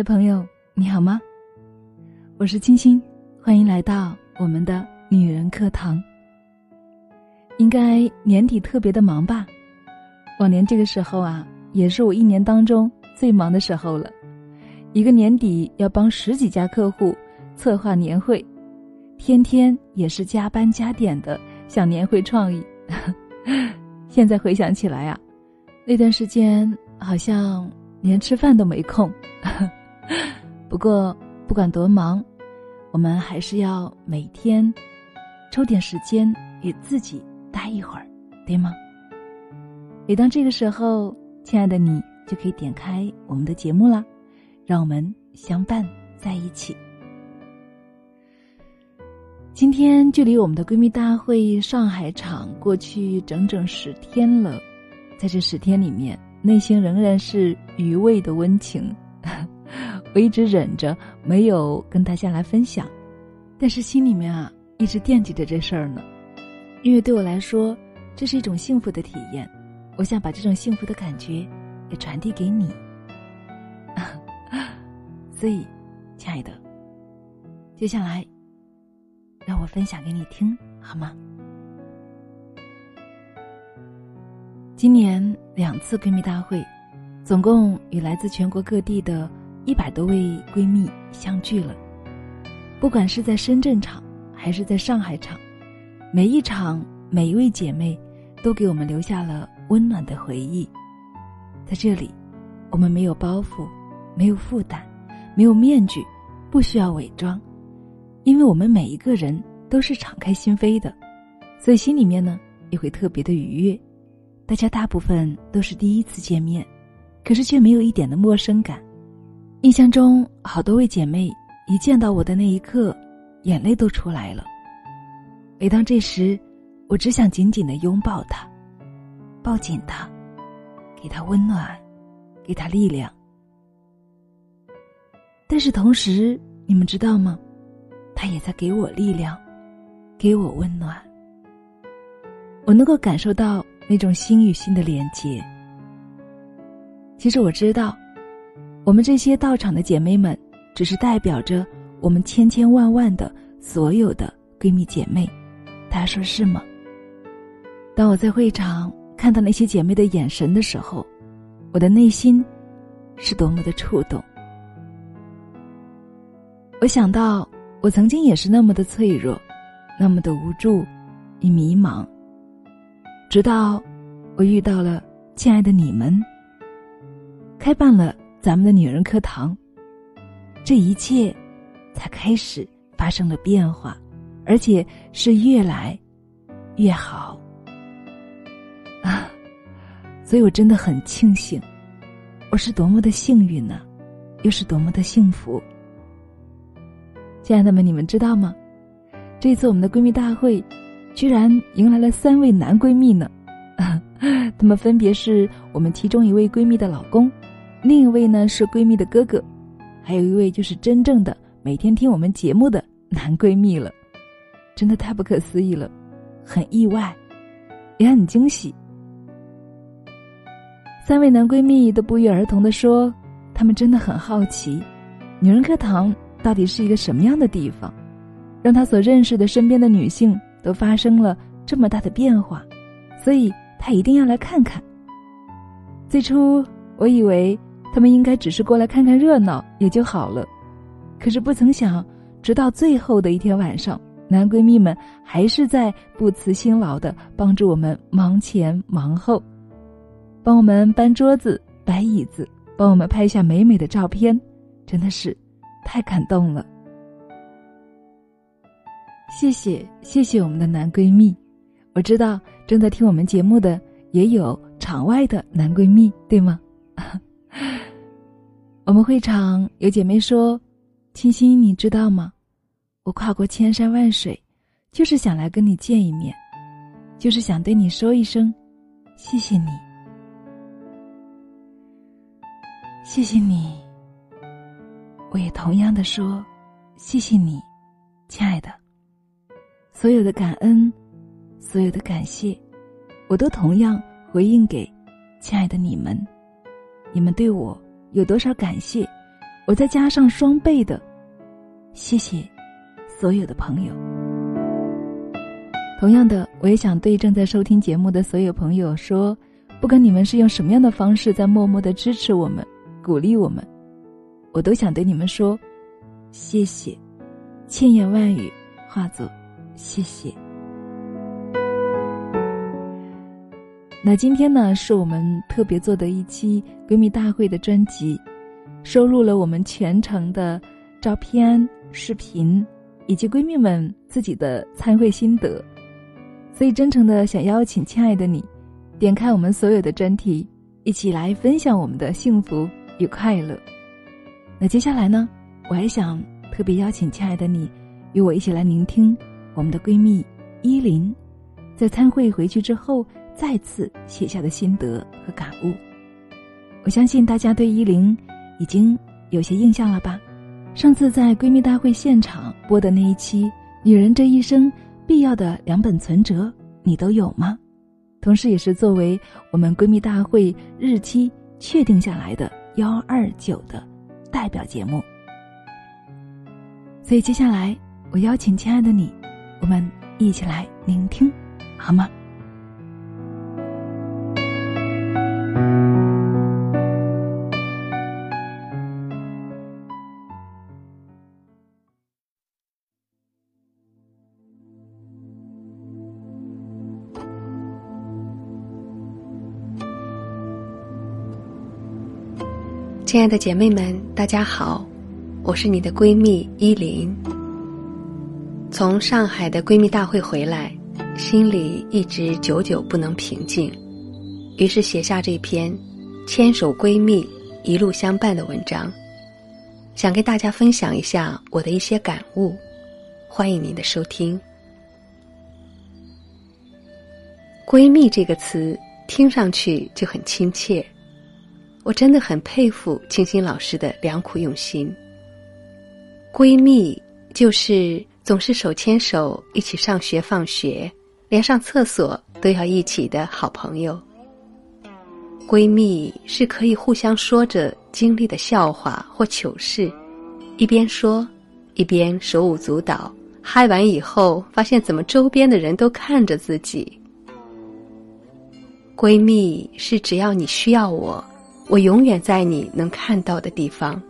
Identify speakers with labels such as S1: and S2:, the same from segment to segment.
S1: 的朋友，你好吗？我是清新，欢迎来到我们的女人课堂。应该年底特别的忙吧？往年这个时候啊，也是我一年当中最忙的时候了。一个年底要帮十几家客户策划年会，天天也是加班加点的想年会创意。现在回想起来啊，那段时间好像连吃饭都没空。不过不管多忙，我们还是要每天抽点时间与自己待一会儿，对吗？每当这个时候，亲爱的你就可以点开我们的节目啦，让我们相伴在一起。今天距离我们的闺蜜大会上海场过去整整十天了，在这十天里面，内心仍然是余味的温情。我一直忍着没有跟大家来分享，但是心里面啊一直惦记着这事儿呢，因为对我来说这是一种幸福的体验，我想把这种幸福的感觉也传递给你。所以，亲爱的，接下来让我分享给你听好吗？今年两次闺蜜大会。总共与来自全国各地的一百多位闺蜜相聚了。不管是在深圳场还是在上海场，每一场每一位姐妹都给我们留下了温暖的回忆。在这里，我们没有包袱，没有负担，没有面具，不需要伪装，因为我们每一个人都是敞开心扉的，所以心里面呢也会特别的愉悦。大家大部分都是第一次见面。可是却没有一点的陌生感。印象中，好多位姐妹一见到我的那一刻，眼泪都出来了。每当这时，我只想紧紧的拥抱她，抱紧她，给她温暖，给她力量。但是同时，你们知道吗？她也在给我力量，给我温暖。我能够感受到那种心与心的连接。其实我知道，我们这些到场的姐妹们，只是代表着我们千千万万的所有的闺蜜姐妹。大家说是吗？当我在会场看到那些姐妹的眼神的时候，我的内心是多么的触动。我想到，我曾经也是那么的脆弱，那么的无助与迷茫。直到我遇到了亲爱的你们。开办了咱们的女人课堂，这一切才开始发生了变化，而且是越来越好啊！所以我真的很庆幸，我是多么的幸运呢，又是多么的幸福。亲爱的们，你们知道吗？这次我们的闺蜜大会，居然迎来了三位男闺蜜呢，他们分别是我们其中一位闺蜜的老公。另一位呢是闺蜜的哥哥，还有一位就是真正的每天听我们节目的男闺蜜了，真的太不可思议了，很意外，也很惊喜。三位男闺蜜都不约而同的说，他们真的很好奇，女人课堂到底是一个什么样的地方，让他所认识的身边的女性都发生了这么大的变化，所以他一定要来看看。最初我以为。他们应该只是过来看看热闹也就好了，可是不曾想，直到最后的一天晚上，男闺蜜们还是在不辞辛劳的帮助我们忙前忙后，帮我们搬桌子、摆椅子，帮我们拍下美美的照片，真的是太感动了。谢谢谢谢我们的男闺蜜，我知道正在听我们节目的也有场外的男闺蜜，对吗？我们会场有姐妹说：“清新，你知道吗？我跨过千山万水，就是想来跟你见一面，就是想对你说一声，谢谢你，谢谢你。我也同样的说，谢谢你，亲爱的。所有的感恩，所有的感谢，我都同样回应给亲爱的你们，你们对我。”有多少感谢，我再加上双倍的谢谢所有的朋友。同样的，我也想对正在收听节目的所有朋友说，不管你们是用什么样的方式在默默的支持我们、鼓励我们，我都想对你们说，谢谢，千言万语化作谢谢。那今天呢，是我们特别做的一期闺蜜大会的专辑，收录了我们全程的照片、视频，以及闺蜜们自己的参会心得。所以，真诚的想邀请亲爱的你，点开我们所有的专题，一起来分享我们的幸福与快乐。那接下来呢，我还想特别邀请亲爱的你，与我一起来聆听我们的闺蜜依林，在参会回去之后再次写下的心得和感悟。我相信大家对依林已经有些印象了吧？上次在闺蜜大会现场播的那一期《女人这一生》。必要的两本存折，你都有吗？同时，也是作为我们闺蜜大会日期确定下来的幺二九的代表节目。所以，接下来我邀请亲爱的你，我们一起来聆听，好吗？
S2: 亲爱的姐妹们，大家好，我是你的闺蜜依林。从上海的闺蜜大会回来，心里一直久久不能平静，于是写下这篇《牵手闺蜜一路相伴》的文章，想跟大家分享一下我的一些感悟。欢迎您的收听。闺蜜这个词听上去就很亲切。我真的很佩服清新老师的良苦用心。闺蜜就是总是手牵手一起上学放学，连上厕所都要一起的好朋友。闺蜜是可以互相说着经历的笑话或糗事，一边说一边手舞足蹈，嗨完以后发现怎么周边的人都看着自己。闺蜜是只要你需要我。我永远在你能看到的地方。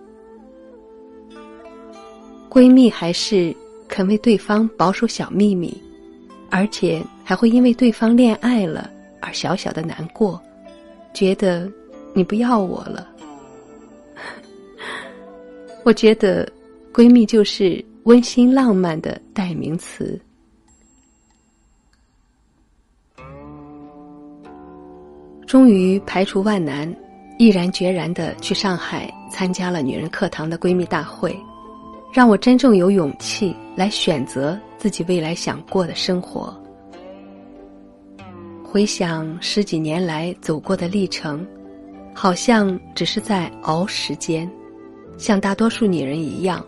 S2: 闺蜜还是肯为对方保守小秘密，而且还会因为对方恋爱了而小小的难过，觉得你不要我了。我觉得闺蜜就是温馨浪漫的代名词。终于排除万难。毅然决然的去上海参加了女人课堂的闺蜜大会，让我真正有勇气来选择自己未来想过的生活。回想十几年来走过的历程，好像只是在熬时间，像大多数女人一样，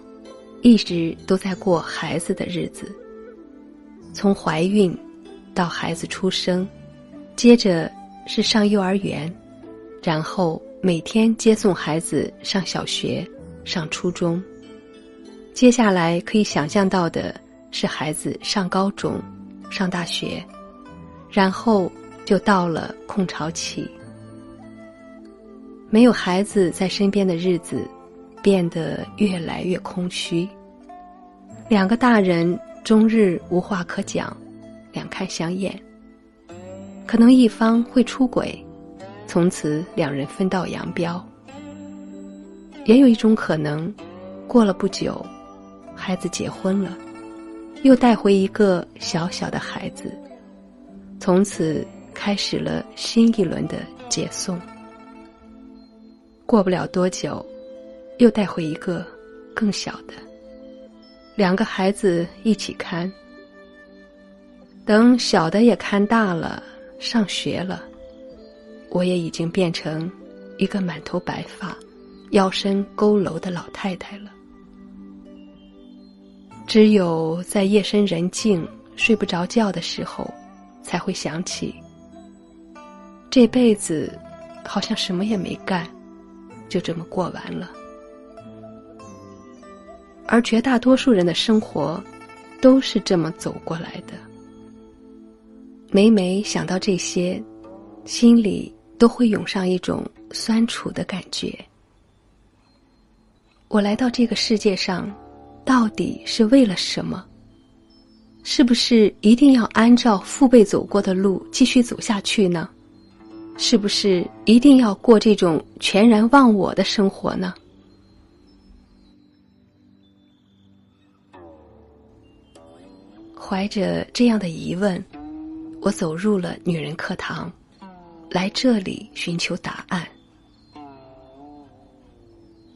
S2: 一直都在过孩子的日子。从怀孕到孩子出生，接着是上幼儿园。然后每天接送孩子上小学、上初中，接下来可以想象到的是孩子上高中、上大学，然后就到了空巢期。没有孩子在身边的日子，变得越来越空虚。两个大人终日无话可讲，两看相厌。可能一方会出轨。从此两人分道扬镳。也有一种可能，过了不久，孩子结婚了，又带回一个小小的孩子，从此开始了新一轮的接送。过不了多久，又带回一个更小的，两个孩子一起看。等小的也看大了，上学了。我也已经变成一个满头白发、腰身佝偻的老太太了。只有在夜深人静、睡不着觉的时候，才会想起，这辈子好像什么也没干，就这么过完了。而绝大多数人的生活，都是这么走过来的。每每想到这些，心里都会涌上一种酸楚的感觉。我来到这个世界上，到底是为了什么？是不是一定要按照父辈走过的路继续走下去呢？是不是一定要过这种全然忘我的生活呢？怀着这样的疑问，我走入了女人课堂，来这里寻求答案。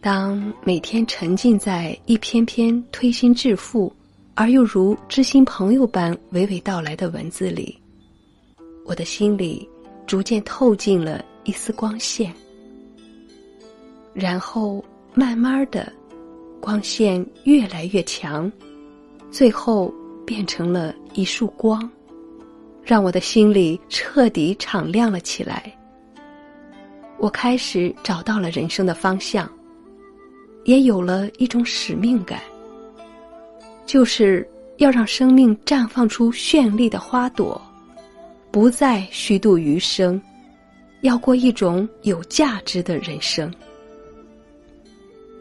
S2: 当每天沉浸在一篇篇推心置腹而又如知心朋友般娓娓道来的文字里，我的心里。逐渐透进了一丝光线，然后慢慢的，光线越来越强，最后变成了一束光，让我的心里彻底敞亮了起来。我开始找到了人生的方向，也有了一种使命感，就是要让生命绽放出绚丽的花朵。不再虚度余生，要过一种有价值的人生。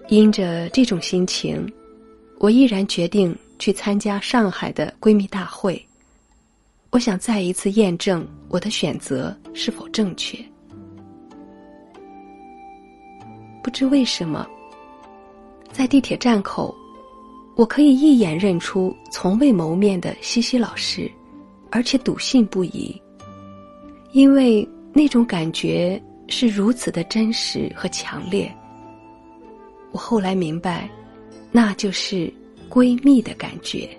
S2: 因着这种心情，我毅然决定去参加上海的闺蜜大会。我想再一次验证我的选择是否正确。不知为什么，在地铁站口，我可以一眼认出从未谋面的西西老师，而且笃信不疑。因为那种感觉是如此的真实和强烈，我后来明白，那就是闺蜜的感觉。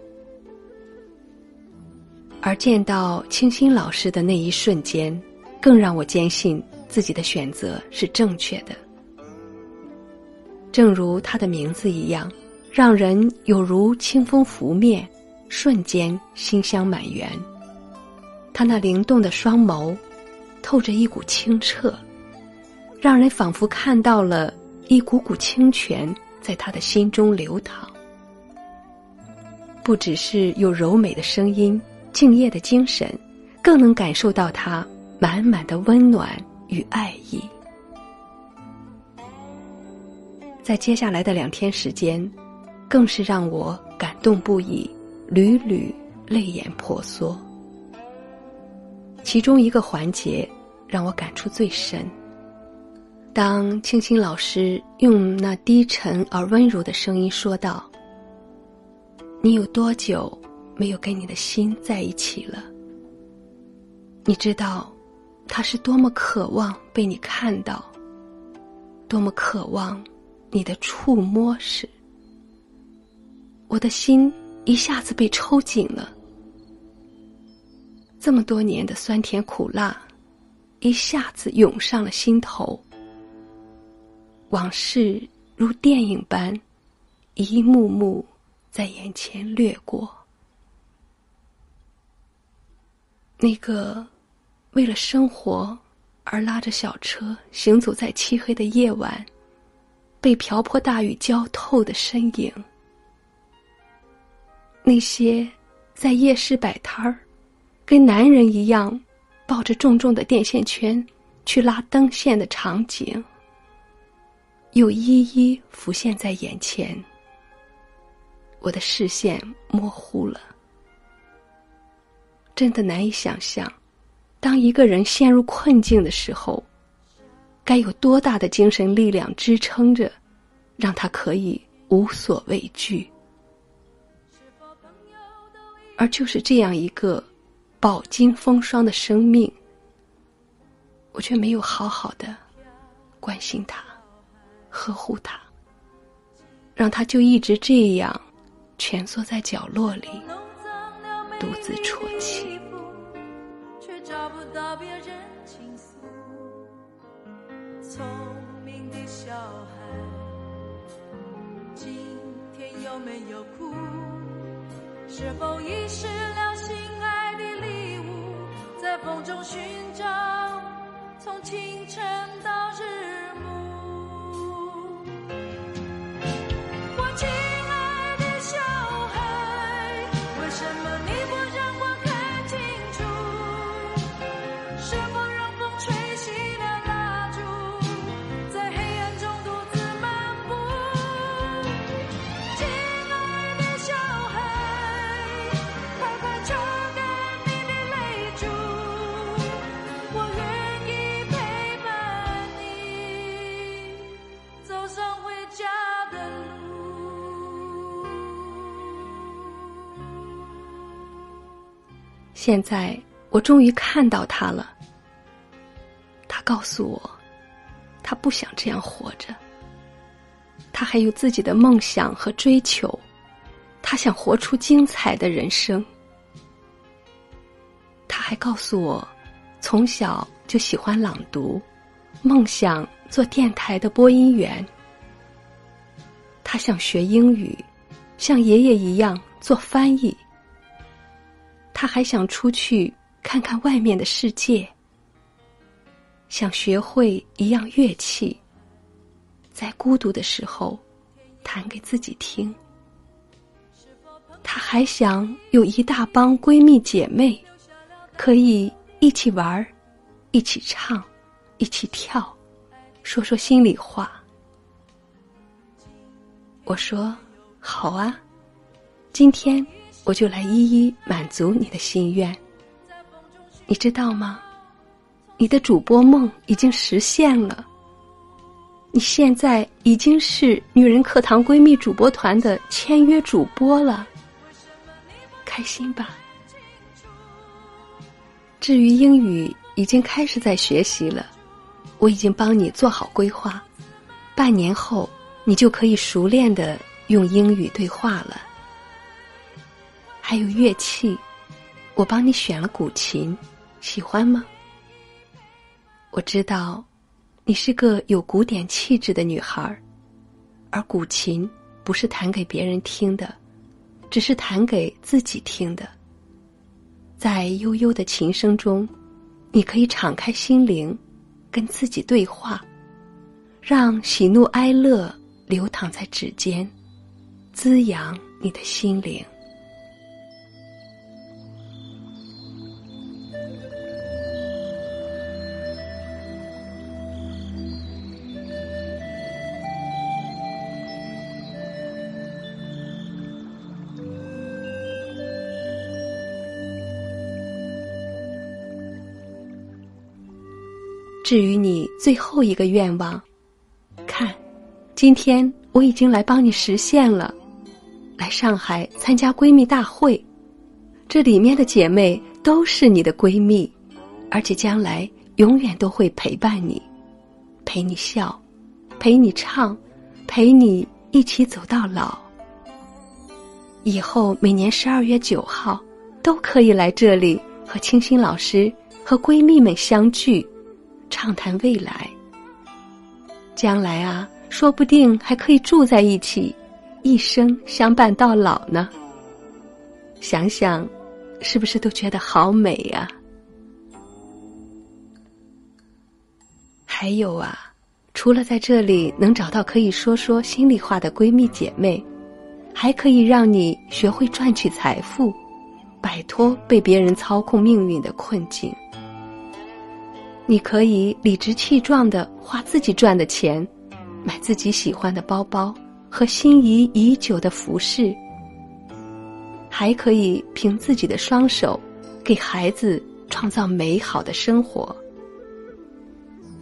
S2: 而见到清新老师的那一瞬间，更让我坚信自己的选择是正确的。正如他的名字一样，让人有如清风拂面，瞬间馨香满园。他那灵动的双眸。透着一股清澈，让人仿佛看到了一股股清泉在他的心中流淌。不只是有柔美的声音、敬业的精神，更能感受到他满满的温暖与爱意。在接下来的两天时间，更是让我感动不已，屡屡泪眼婆娑。其中一个环节。让我感触最深。当青青老师用那低沉而温柔的声音说道：“你有多久没有跟你的心在一起了？你知道，他是多么渴望被你看到，多么渴望你的触摸时，我的心一下子被抽紧了。这么多年的酸甜苦辣。”一下子涌上了心头，往事如电影般，一幕幕在眼前掠过。那个为了生活而拉着小车行走在漆黑的夜晚，被瓢泼大雨浇透的身影，那些在夜市摆摊儿，跟男人一样。抱着重重的电线圈去拉灯线的场景，又一一浮现在眼前。我的视线模糊了，真的难以想象，当一个人陷入困境的时候，该有多大的精神力量支撑着，让他可以无所畏惧。而就是这样一个。饱经风霜的生命，我却没有好好的关心他、呵护他，让他就一直这样蜷缩在角落里，独自啜泣。却找不到别人倾诉聪明的小孩，今天有没有哭？是否遗失了心爱的礼物，在风中寻找，从清晨到日现在我终于看到他了。他告诉我，他不想这样活着。他还有自己的梦想和追求，他想活出精彩的人生。他还告诉我，从小就喜欢朗读，梦想做电台的播音员。他想学英语，像爷爷一样做翻译。他还想出去看看外面的世界，想学会一样乐器。在孤独的时候，弹给自己听。他还想有一大帮闺蜜姐妹，可以一起玩儿一起唱，一起跳，说说心里话。我说：“好啊，今天我就来一一满足你的心愿。你知道吗？你的主播梦已经实现了。”你现在已经是女人课堂闺蜜主播团的签约主播了，开心吧？至于英语，已经开始在学习了，我已经帮你做好规划，半年后你就可以熟练的用英语对话了。还有乐器，我帮你选了古琴，喜欢吗？我知道。你是个有古典气质的女孩儿，而古琴不是弹给别人听的，只是弹给自己听的。在悠悠的琴声中，你可以敞开心灵，跟自己对话，让喜怒哀乐流淌在指尖，滋养你的心灵。至于你最后一个愿望，看，今天我已经来帮你实现了。来上海参加闺蜜大会，这里面的姐妹都是你的闺蜜，而且将来永远都会陪伴你，陪你笑，陪你唱，陪你一起走到老。以后每年十二月九号都可以来这里和清新老师和闺蜜们相聚。畅谈未来，将来啊，说不定还可以住在一起，一生相伴到老呢。想想，是不是都觉得好美呀？还有啊，除了在这里能找到可以说说心里话的闺蜜姐妹，还可以让你学会赚取财富，摆脱被别人操控命运的困境。你可以理直气壮的花自己赚的钱，买自己喜欢的包包和心仪已久的服饰，还可以凭自己的双手给孩子创造美好的生活。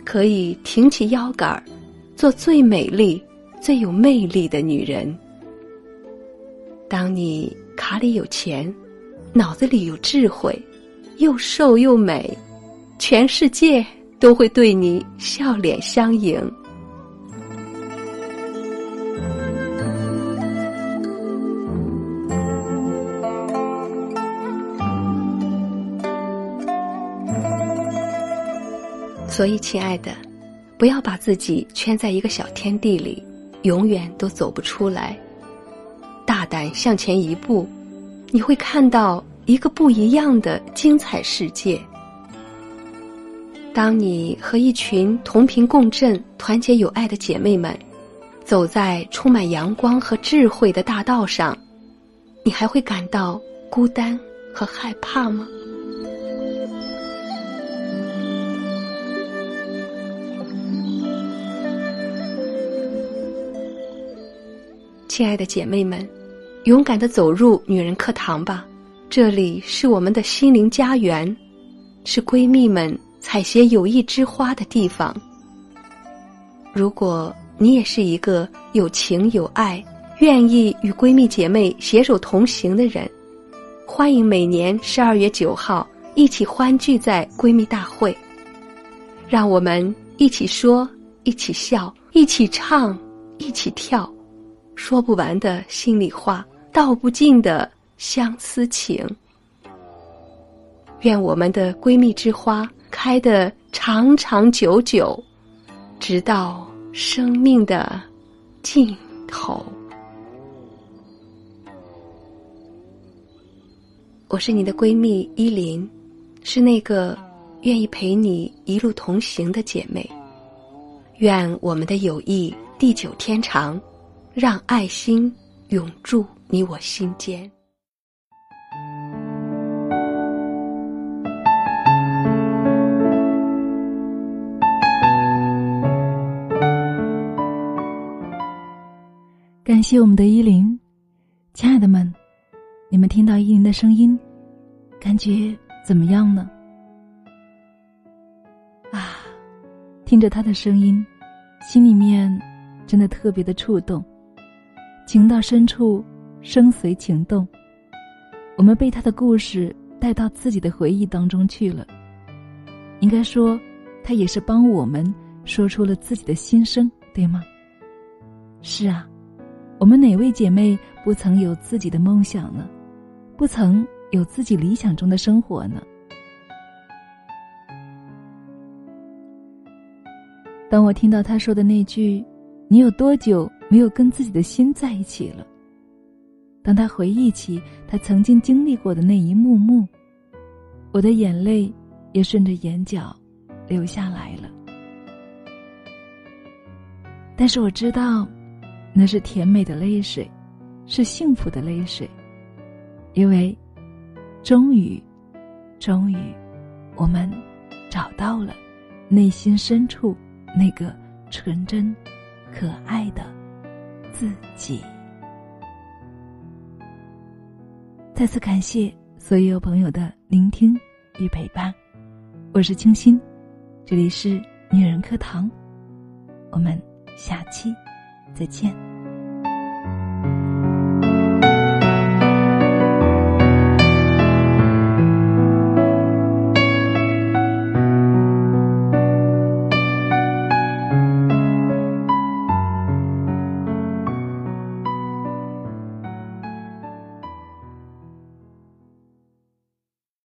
S2: 可以挺起腰杆儿，做最美丽、最有魅力的女人。当你卡里有钱，脑子里有智慧，又瘦又美。全世界都会对你笑脸相迎。所以，亲爱的，不要把自己圈在一个小天地里，永远都走不出来。大胆向前一步，你会看到一个不一样的精彩世界。当你和一群同频共振、团结友爱的姐妹们，走在充满阳光和智慧的大道上，你还会感到孤单和害怕吗？亲爱的姐妹们，勇敢的走入女人课堂吧，这里是我们的心灵家园，是闺蜜们。采撷友谊之花的地方。如果你也是一个有情有爱、愿意与闺蜜姐妹携手同行的人，欢迎每年十二月九号一起欢聚在闺蜜大会，让我们一起说，一起笑，一起唱，一起跳，说不完的心里话，道不尽的相思情。愿我们的闺蜜之花开的长长久久，直到生命的尽头。我是你的闺蜜依林，是那个愿意陪你一路同行的姐妹。愿我们的友谊地久天长，让爱心永驻你我心间。
S1: 谢我们的依林，亲爱的们。你们听到依林的声音，感觉怎么样呢？啊，听着她的声音，心里面真的特别的触动，情到深处，声随情动。我们被他的故事带到自己的回忆当中去了。应该说，他也是帮我们说出了自己的心声，对吗？是啊，我们哪位姐妹不曾有自己的梦想呢？不曾有自己理想中的生活呢。当我听到他说的那句“你有多久没有跟自己的心在一起了？”当他回忆起他曾经经历过的那一幕幕，我的眼泪也顺着眼角流下来了。但是我知道，那是甜美的泪水，是幸福的泪水。因为，终于，终于，我们找到了内心深处那个纯真、可爱的自己。再次感谢所有朋友的聆听与陪伴，我是清新，这里是女人课堂，我们下期再见。